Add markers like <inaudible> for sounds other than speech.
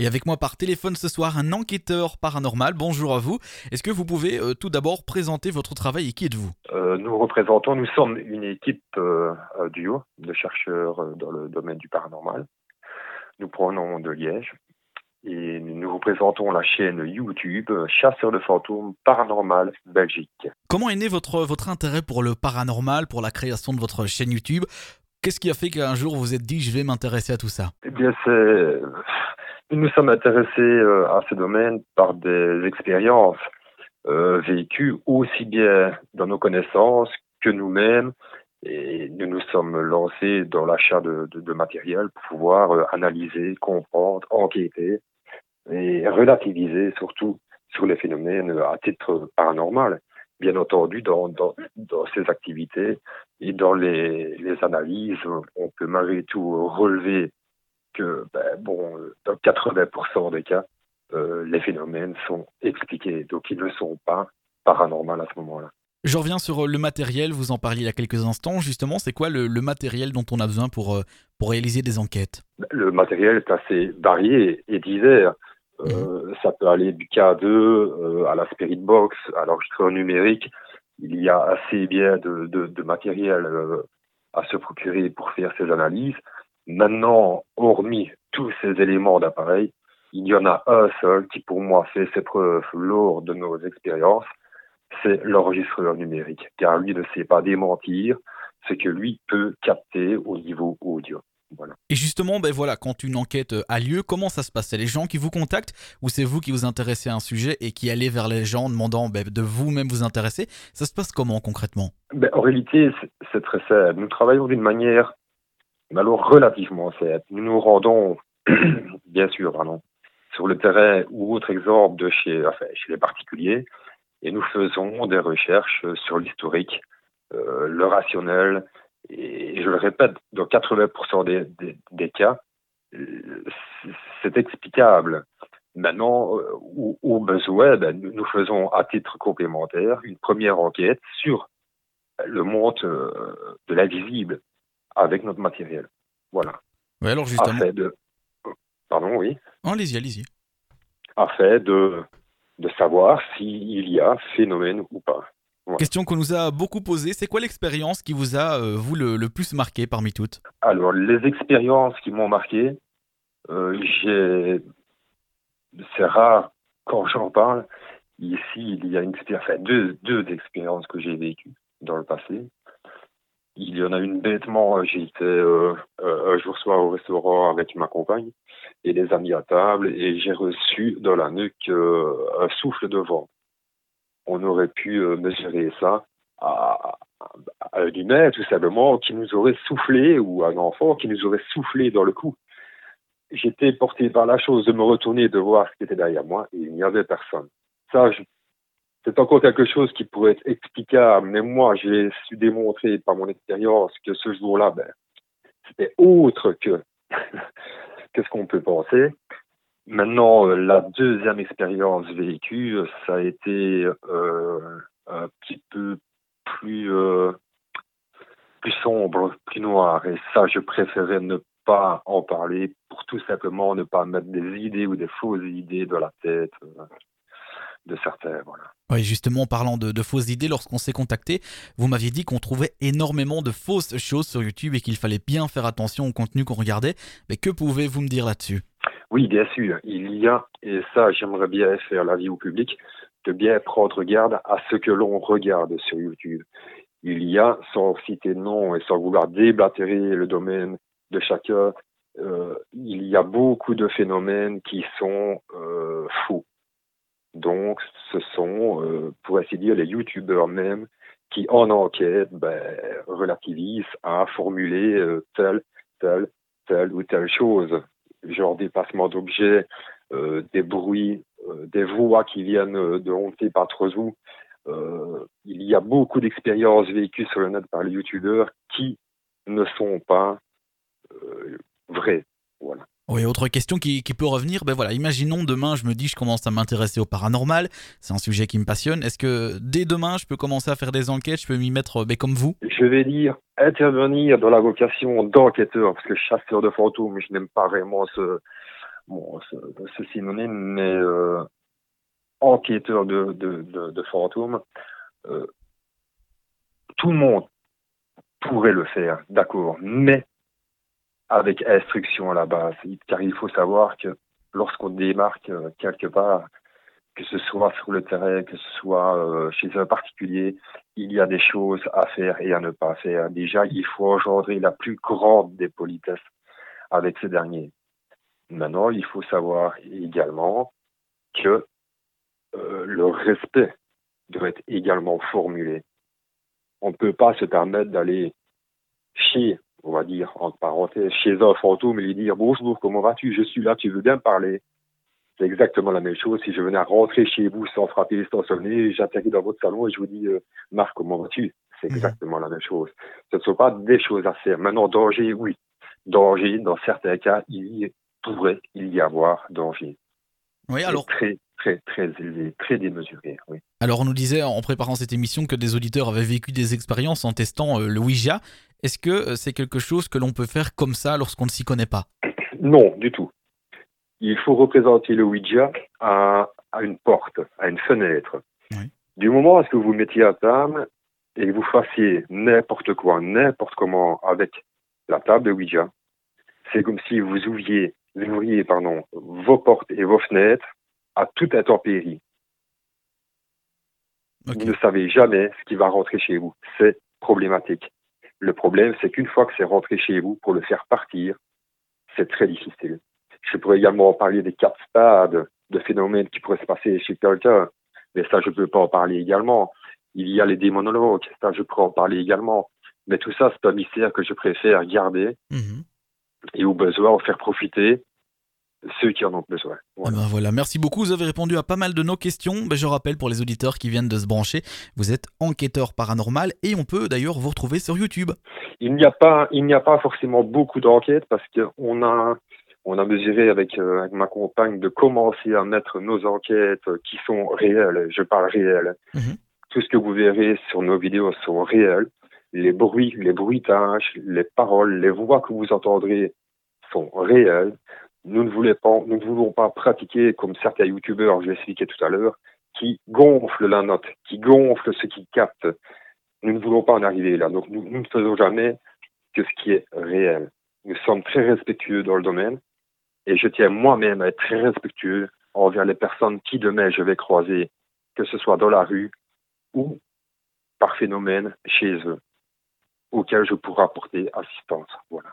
Et avec moi par téléphone ce soir, un enquêteur paranormal. Bonjour à vous. Est-ce que vous pouvez euh, tout d'abord présenter votre travail et qui êtes-vous? Euh, nous représentons, nous sommes une équipe euh, euh, duo de chercheurs euh, dans le domaine du paranormal. Nous prenons de Liège et nous représentons la chaîne YouTube Chasseurs de fantômes paranormal Belgique. Comment est né votre, votre intérêt pour le paranormal, pour la création de votre chaîne YouTube? Qu'est-ce qui a fait qu'un jour vous vous êtes dit je vais m'intéresser à tout ça? Eh bien, c'est nous sommes intéressés euh, à ce domaine par des expériences euh, vécues aussi bien dans nos connaissances que nous-mêmes. Et nous nous sommes lancés dans l'achat de, de, de matériel pour pouvoir euh, analyser, comprendre, enquêter et relativiser surtout sur les phénomènes à titre paranormal. Bien entendu, dans, dans, dans ces activités et dans les, les analyses, on peut malgré tout relever que, ben, bon, dans 80% des cas, euh, les phénomènes sont expliqués, donc ils ne sont pas paranormaux à ce moment-là. Je reviens sur euh, le matériel, vous en parliez il y a quelques instants. Justement, c'est quoi le, le matériel dont on a besoin pour, euh, pour réaliser des enquêtes? Le matériel est assez varié et divers. Euh, ça peut aller du K2 euh, à la Spirit Box, à l'enregistreur numérique. Il y a assez bien de, de, de matériel à se procurer pour faire ces analyses. Maintenant, hormis tous ces éléments d'appareil, il y en a un seul qui pour moi fait ses preuves lors de nos expériences, c'est l'enregistreur numérique, car lui ne sait pas démentir ce que lui peut capter au niveau audio. Voilà. Et justement, ben voilà, quand une enquête a lieu, comment ça se passe? C'est les gens qui vous contactent ou c'est vous qui vous intéressez à un sujet et qui allez vers les gens demandant ben, de vous-même vous intéresser? Ça se passe comment concrètement? Ben, en réalité, c'est très simple. Nous travaillons d'une manière mais alors relativement simple. Nous nous rendons, <clears throat> bien sûr, pardon, sur le terrain ou autre exemple de chez, enfin, chez les particuliers et nous faisons des recherches sur l'historique, euh, le rationnel et je le répète, dans 80% des, des, des cas, euh, c'est- c'est explicable. Maintenant, euh, au, au besoin, ben, nous, nous faisons à titre complémentaire une première enquête sur le monde euh, de l'invisible avec notre matériel. Voilà. Oui, alors justement. De, pardon, oui, allez-y, allez-y. afin de, de savoir s'il y a phénomène ou pas. Question qu'on nous a beaucoup posée, c'est quoi l'expérience qui vous a, euh, vous, le, le plus marqué parmi toutes? Alors, les expériences qui m'ont marqué, euh, c'est rare quand j'en parle. Ici, il y a une enfin, deux, deux expériences que j'ai vécues dans le passé. Il y en a une bêtement, j'étais euh, euh, un jour soir au restaurant avec ma compagne et des amis à table et j'ai reçu dans la nuque euh, un souffle de vent. On aurait pu euh, mesurer ça à, à un humain, tout simplement, qui nous aurait soufflé, ou un enfant qui nous aurait soufflé dans le cou. J'étais porté par la chose de me retourner, de voir ce qui était derrière moi, et il n'y avait personne. Ça, je- c'est encore quelque chose qui pourrait être explicable, mais moi, j'ai su démontrer par mon expérience que ce jour-là, ben, c'était autre que, <laughs> que ce qu'on peut penser. Maintenant, euh, la deuxième expérience vécue, ça a été euh, un petit peu plus euh, plus sombre, plus noir. Et ça, je préférais ne pas en parler pour tout simplement ne pas mettre des idées ou des fausses idées dans la tête de certains. Voilà. Oui, justement, en parlant de, de fausses idées, lorsqu'on s'est contacté, vous m'aviez dit qu'on trouvait énormément de fausses choses sur YouTube et qu'il fallait bien faire attention au contenu qu'on regardait. Mais que pouvez-vous me dire là-dessus? Oui, bien sûr, il y a, et ça, j'aimerais bien faire l'avis au public, de bien prendre garde à ce que l'on regarde sur YouTube. Il y a, sans citer de nom et sans vouloir déblatérer le domaine de chacun, euh, il y a beaucoup de phénomènes qui sont euh, faux. Donc, ce sont, euh, pour ainsi dire, les youtubeurs même qui, en enquête, ben, relativisent à formuler euh, telle, telle, telle ou telle chose. Genre dépassement d'objets, euh, des bruits, des voix qui viennent de trop où. Euh, il y a beaucoup d'expériences vécues sur le net par les youtubeurs qui ne sont pas vraies. Oui, autre question qui, peut revenir, ben voilà, imaginons demain, je me dis, je commence à m'intéresser au paranormal, c'est un sujet qui me passionne. Est-ce que dès demain, je peux commencer à faire des enquêtes, je peux m'y mettre ben, comme vous? Je vais dire intervenir dans la vocation d'enquêteur, parce que chasseur de fantômes, je n'aime pas vraiment ce, bon, ce, synonyme, mais euh, enquêteur de, fantômes, euh, tout le monde pourrait le faire, d'accord, mais avec instruction à la base, car il faut savoir que lorsqu'on démarque euh, quelque part, que ce soit sur le terrain, que ce soit euh, chez un particulier, il y a des choses à faire et à ne pas faire. Déjà, il faut engendrer la plus grande des politesses avec ces derniers. Maintenant, il faut savoir également que euh, le respect doit être également formulé. On ne peut pas se permettre d'aller chez, on va dire, entre parenthèses, chez un fantôme et lui dire bonjour, comment vas-tu? Je suis là, tu veux bien parler? C'est exactement la même chose. Si je venais à rentrer chez vous sans frapper, sans sonner, j'atterris dans votre salon et je vous dis, euh, Marc, comment vas-tu? C'est mhm. exactement la même chose. Ce ne sont pas des choses à faire. Maintenant, danger, oui. Danger, dans certains cas, il y pourrait il y avoir danger. Oui, alors. Très, très, très élevé, très démesuré, oui. Alors, on nous disait en préparant cette émission que des auditeurs avaient vécu des expériences en testant euh, le Ouija. Est-ce que euh, c'est quelque chose que l'on peut faire comme ça lorsqu'on ne s'y connaît pas? <clears throat> Non, du tout il faut représenter le Ouija à, une porte, à une fenêtre. Du moment où ce que vous mettiez à table et que vous fassiez n'importe quoi, n'importe comment avec la table de Ouija, c'est comme si vous ouvriez, ouvriez pardon, vos portes et vos fenêtres à toute intempérie. Vous ne savez jamais ce qui va rentrer chez vous. C'est problématique. Le problème, c'est qu'une fois que c'est rentré chez vous, pour le faire partir, c'est très difficile. Je pourrais également parler des quatre stades de phénomènes qui pourraient se passer chez quelqu'un, mais ça, je ne peux pas en parler également. Il y a les démonologues, ça, je pourrais en parler également. Mais tout ça, c'est un mystère que je préfère garder mhm. et au besoin en faire profiter ceux qui en ont besoin. Voilà. Eh ben voilà. Merci beaucoup, vous avez répondu à pas mal de nos questions. Ben, je rappelle pour les auditeurs qui viennent de se brancher, vous êtes enquêteur paranormal et on peut d'ailleurs vous retrouver sur YouTube. Il n'y a pas, il n'y a pas forcément beaucoup d'enquêtes parce qu'on a on a mesuré avec, euh, avec, ma compagne de commencer à mettre nos enquêtes qui sont réelles. Je parle réelles. Mhm. Tout ce que vous verrez sur nos vidéos sont réels. Les bruits, les bruitages, les paroles, les voix que vous entendrez sont réelles. Nous ne voulons pas, nous ne voulons pas pratiquer comme certains youtubeurs, je l'ai expliqué tout à l'heure, qui gonflent la note, qui gonflent ce qu'ils captent. Nous ne voulons pas en arriver là. Donc nous, nous ne faisons jamais que ce qui est réel. Nous sommes très respectueux dans le domaine. Et je tiens moi-même à être très respectueux envers les personnes qui demain je vais croiser, que ce soit dans la rue ou par phénomène chez eux, auxquels je pourrai apporter assistance. Voilà.